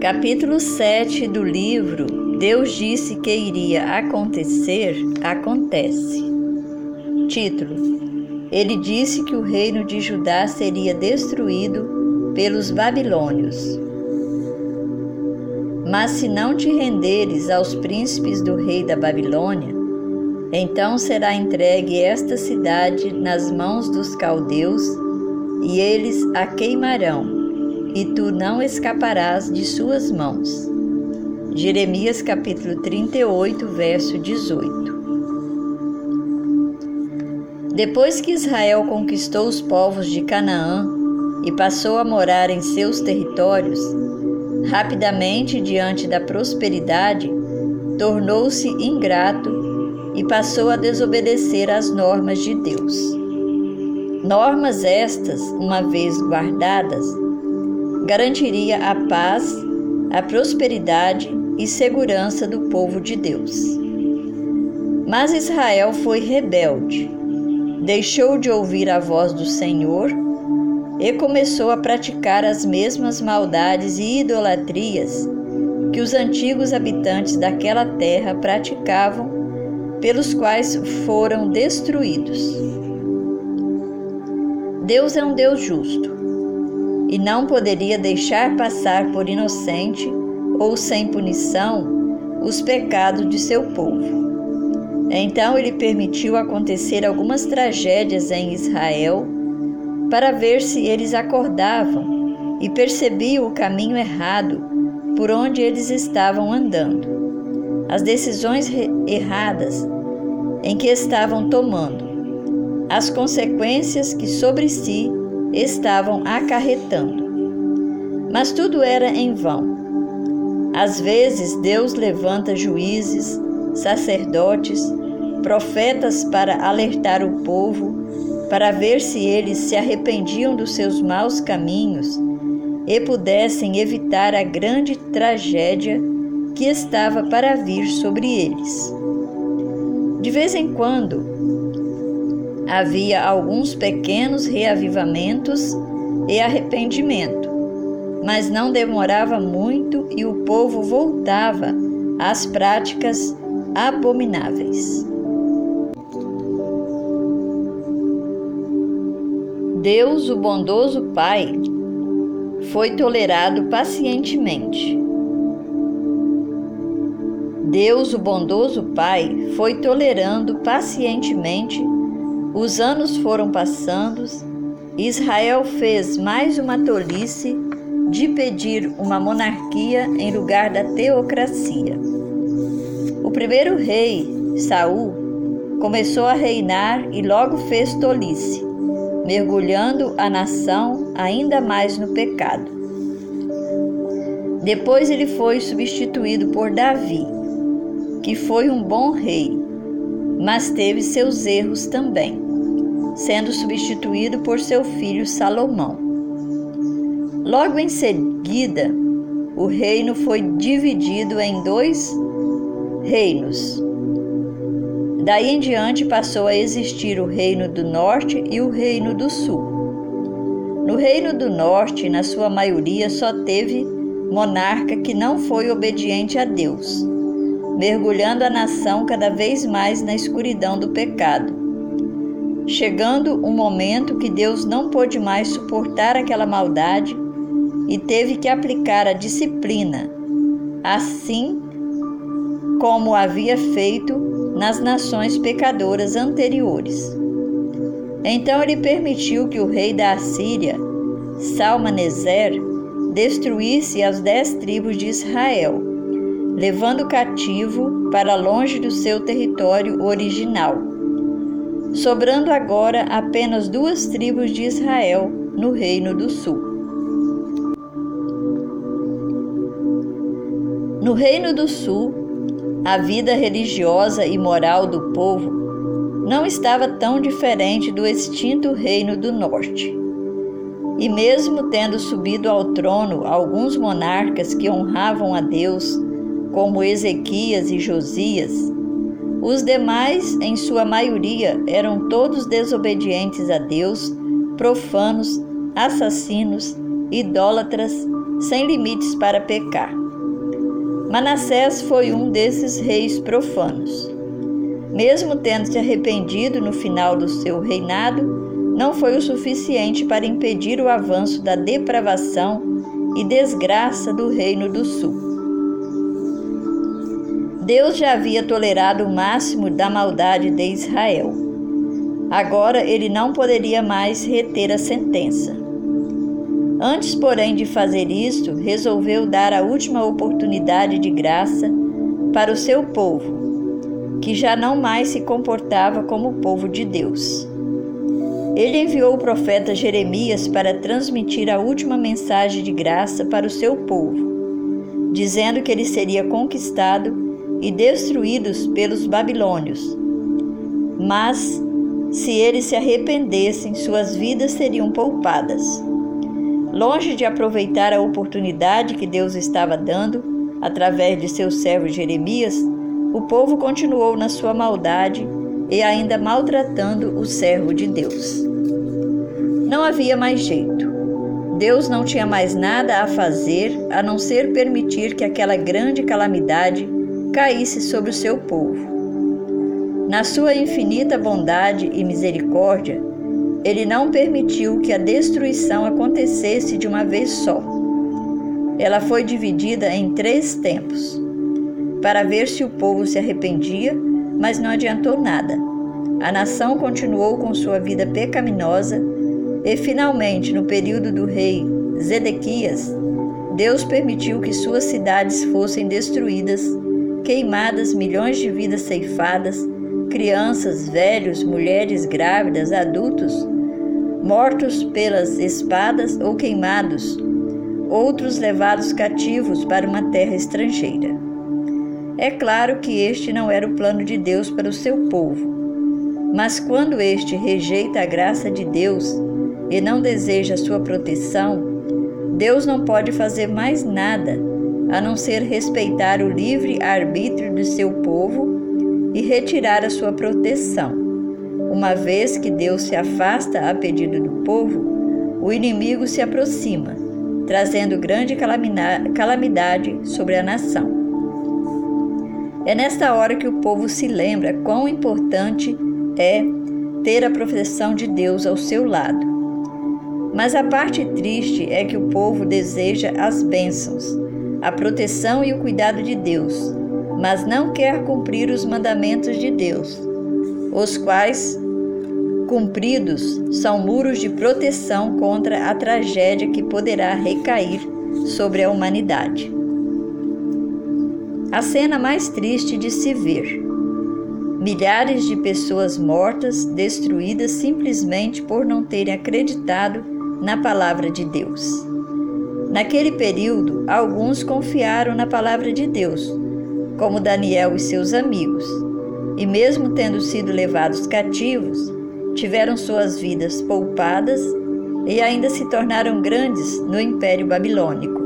Capítulo 7 do livro Deus disse que iria acontecer, acontece. Título: Ele disse que o reino de Judá seria destruído pelos babilônios. Mas se não te renderes aos príncipes do rei da Babilônia, então será entregue esta cidade nas mãos dos caldeus, e eles a queimarão e tu não escaparás de suas mãos. Jeremias capítulo 38, verso 18. Depois que Israel conquistou os povos de Canaã e passou a morar em seus territórios, rapidamente diante da prosperidade, tornou-se ingrato e passou a desobedecer às normas de Deus. Normas estas, uma vez guardadas, garantiria a paz, a prosperidade e segurança do povo de Deus. Mas Israel foi rebelde, deixou de ouvir a voz do Senhor e começou a praticar as mesmas maldades e idolatrias que os antigos habitantes daquela terra praticavam, pelos quais foram destruídos. Deus é um Deus justo e não poderia deixar passar por inocente ou sem punição os pecados de seu povo. Então ele permitiu acontecer algumas tragédias em Israel para ver se eles acordavam e percebiam o caminho errado por onde eles estavam andando, as decisões erradas em que estavam tomando, as consequências que sobre si estavam acarretando. Mas tudo era em vão. Às vezes Deus levanta juízes, sacerdotes, profetas para alertar o povo, para ver se eles se arrependiam dos seus maus caminhos e pudessem evitar a grande tragédia que estava para vir sobre eles. De vez em quando, havia alguns pequenos reavivamentos e arrependimento, mas não demorava muito e o povo voltava às práticas abomináveis. Deus, o bondoso Pai, foi tolerado pacientemente. Deus, o bondoso Pai, foi tolerando pacientemente os anos foram passando, Israel fez mais uma tolice de pedir uma monarquia em lugar da teocracia. O primeiro rei, Saul, começou a reinar e logo fez tolice, mergulhando a nação ainda mais no pecado. Depois ele foi substituído por Davi, que foi um bom rei, mas teve seus erros também, sendo substituído por seu filho Salomão. Logo em seguida, o reino foi dividido em dois reinos. Daí em diante passou a existir o Reino do Norte e o Reino do Sul. No Reino do Norte, na sua maioria, só teve monarca que não foi obediente a Deus mergulhando a nação cada vez mais na escuridão do pecado. Chegando um momento que Deus não pôde mais suportar aquela maldade e teve que aplicar a disciplina, assim como havia feito nas nações pecadoras anteriores. Então ele permitiu que o rei da Assíria, Salmaneser, destruísse as dez tribos de Israel levando cativo para longe do seu território original, sobrando agora apenas duas tribos de Israel no Reino do Sul. No Reino do Sul, a vida religiosa e moral do povo não estava tão diferente do extinto Reino do Norte. E mesmo tendo subido ao trono alguns monarcas que honravam a Deus, como Ezequias e Josias, os demais, em sua maioria, eram todos desobedientes a Deus, profanos, assassinos, idólatras sem limites para pecar. Manassés foi um desses reis profanos. Mesmo tendo se arrependido no final do seu reinado, não foi o suficiente para impedir o avanço da depravação e desgraça do Reino do Sul. Deus já havia tolerado o máximo da maldade de Israel. Agora ele não poderia mais reter a sentença. Antes, porém, de fazer isto, resolveu dar a última oportunidade de graça para o seu povo, que já não mais se comportava como o povo de Deus. Ele enviou o profeta Jeremias para transmitir a última mensagem de graça para o seu povo, dizendo que ele seria conquistado e destruídos pelos babilônios. Mas, se eles se arrependessem, suas vidas seriam poupadas. Longe de aproveitar a oportunidade que Deus estava dando, através de seu servo Jeremias, o povo continuou na sua maldade e ainda maltratando o servo de Deus. Não havia mais jeito. Deus não tinha mais nada a fazer a não ser permitir que aquela grande calamidade caísse sobre o seu povo. Na sua infinita bondade e misericórdia, ele não permitiu que a destruição acontecesse de uma vez só. Ela foi dividida em três tempos para ver se o povo se arrependia, mas não adiantou nada. A nação continuou com sua vida pecaminosa e, finalmente, no período do rei Zedequias, Deus permitiu que suas cidades fossem destruídas, queimadas milhões de vidas ceifadas, crianças, velhos, mulheres grávidas, adultos, mortos pelas espadas ou queimados, outros levados cativos para uma terra estrangeira. É claro que este não era o plano de Deus para o seu povo. Mas quando este rejeita a graça de Deus e não deseja sua proteção, Deus não pode fazer mais nada a não ser respeitar o livre arbítrio de seu povo e retirar a sua proteção. Uma vez que Deus se afasta a pedido do povo, o inimigo se aproxima, trazendo grande calamidade sobre a nação. É nesta hora que o povo se lembra quão importante é ter a proteção de Deus ao seu lado. Mas a parte triste é que o povo deseja as bênçãos, a proteção e o cuidado de Deus, mas não quer cumprir os mandamentos de Deus, os quais, cumpridos, são muros de proteção contra a tragédia que poderá recair sobre a humanidade. A cena mais triste de se ver. Milhares de pessoas mortas, destruídas simplesmente por não terem acreditado na palavra de Deus. Naquele período, alguns confiaram na palavra de Deus, como Daniel e seus amigos, e mesmo tendo sido levados cativos, tiveram suas vidas poupadas e ainda se tornaram grandes no Império Babilônico.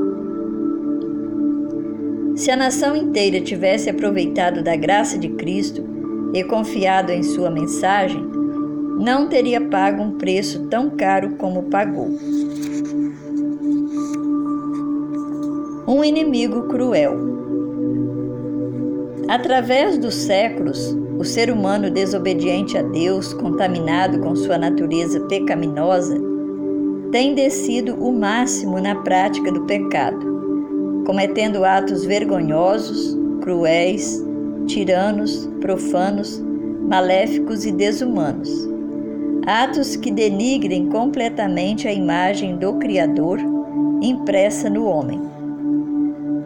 Se a nação inteira tivesse aproveitado da graça de Cristo e confiado em sua mensagem, não teria pago um preço tão caro como pagou. Um inimigo cruel. Através dos séculos, o ser humano desobediente a Deus, contaminado com sua natureza pecaminosa, tem descido o máximo na prática do pecado cometendo atos vergonhosos, cruéis, tiranos, profanos, maléficos e desumanos. Atos que denigrem completamente a imagem do Criador impressa no homem.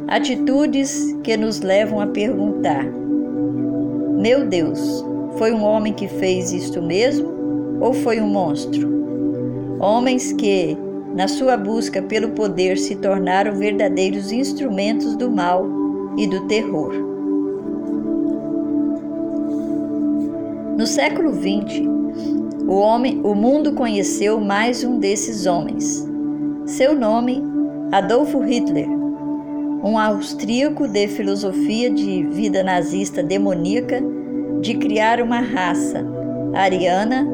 Atitudes que nos levam a perguntar: Meu Deus, foi um homem que fez isto mesmo ou foi um monstro? Homens que, na sua busca pelo poder, se tornaram verdadeiros instrumentos do mal e do terror. No século XX, o, homem, o mundo conheceu mais um desses homens. Seu nome, Adolfo Hitler, um austríaco de filosofia de vida nazista demoníaca de criar uma raça ariana,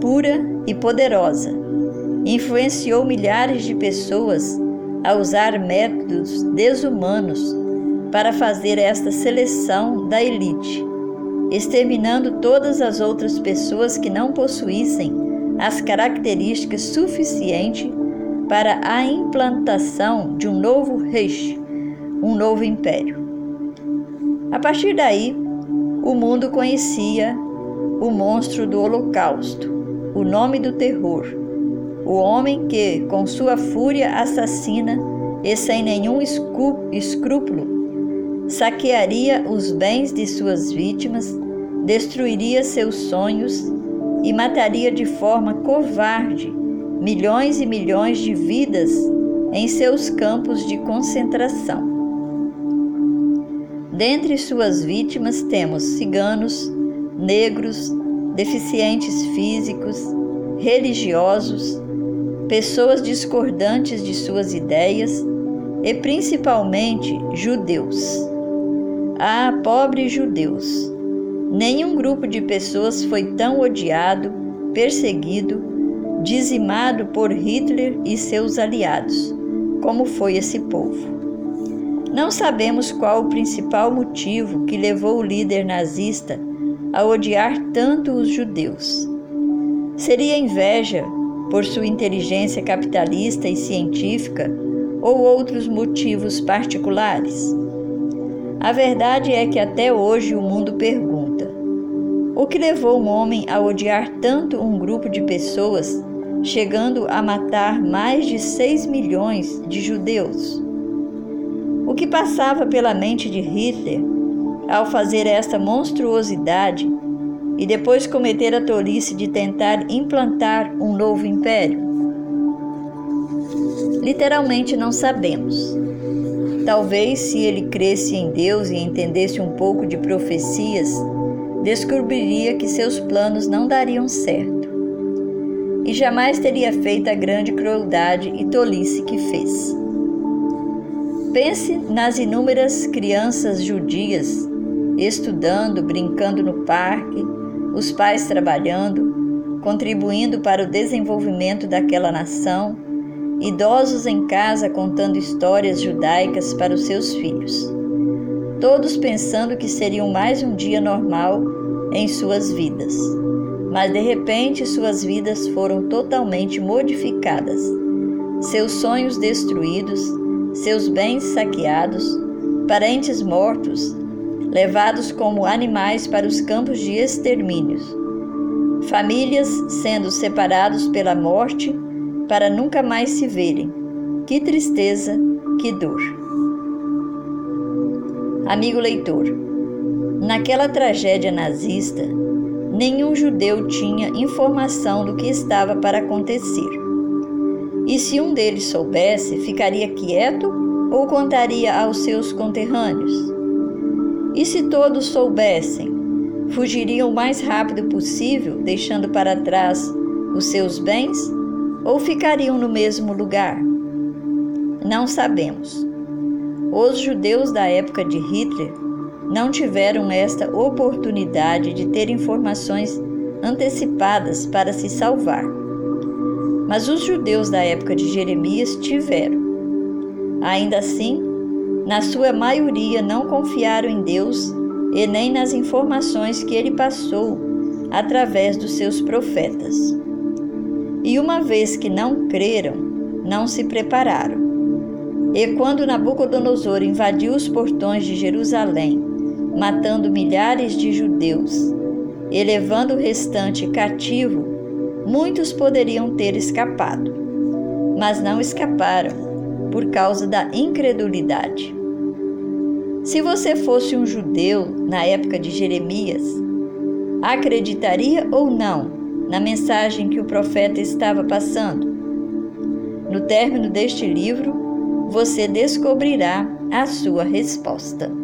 pura e poderosa. Influenciou milhares de pessoas a usar métodos desumanos para fazer esta seleção da elite, exterminando todas as outras pessoas que não possuíssem as características suficientes para a implantação de um novo reich, um novo império. A partir daí, o mundo conhecia o monstro do Holocausto, o nome do terror, o homem que, com sua fúria assassina e sem nenhum escrúpulo, saquearia os bens de suas vítimas, destruiria seus sonhos e mataria de forma covarde milhões e milhões de vidas em seus campos de concentração. Dentre suas vítimas temos ciganos, negros, deficientes físicos, religiosos, pessoas discordantes de suas ideias e principalmente judeus. Ah, pobres judeus! Nenhum grupo de pessoas foi tão odiado, perseguido, dizimado por Hitler e seus aliados, como foi esse povo. Não sabemos qual o principal motivo que levou o líder nazista a odiar tanto os judeus. Seria inveja por sua inteligência capitalista e científica ou outros motivos particulares? A verdade é que até hoje o mundo pergunta: o que levou um homem a odiar tanto um grupo de pessoas, chegando a matar mais de 6 milhões de judeus? O que passava pela mente de Hitler ao fazer esta monstruosidade e depois cometer a tolice de tentar implantar um novo império? Literalmente não sabemos. Talvez se ele cresce em Deus e entendesse um pouco de profecias, descobriria que seus planos não dariam certo. E jamais teria feito a grande crueldade e tolice que fez. Pense nas inúmeras crianças judias estudando, brincando no parque, os pais trabalhando, contribuindo para o desenvolvimento daquela nação idosos em casa contando histórias judaicas para os seus filhos, todos pensando que seria mais um dia normal em suas vidas. Mas de repente suas vidas foram totalmente modificadas, seus sonhos destruídos, seus bens saqueados, parentes mortos, levados como animais para os campos de extermínios, famílias sendo separados pela morte para nunca mais se verem. Que tristeza, que dor. Amigo leitor, naquela tragédia nazista, nenhum judeu tinha informação do que estava para acontecer. E se um deles soubesse, ficaria quieto ou contaria aos seus conterrâneos? E se todos soubessem, fugiriam o mais rápido possível, deixando para trás os seus bens? ou ficariam no mesmo lugar? Não sabemos. Os judeus da época de Hitler não tiveram esta oportunidade de ter informações antecipadas para se salvar. Mas os judeus da época de Jeremias tiveram. Ainda assim, na sua maioria não confiaram em Deus e nem nas informações que ele passou através dos seus profetas. E uma vez que não creram, não se prepararam. E quando Nabucodonosor invadiu os portões de Jerusalém, matando milhares de judeus e levando o restante cativo, muitos poderiam ter escapado, mas não escaparam por causa da incredulidade. Se você fosse um judeu na época de Jeremias, acreditaria ou não na mensagem que o profeta estava passando. No término deste livro, você descobrirá a sua resposta.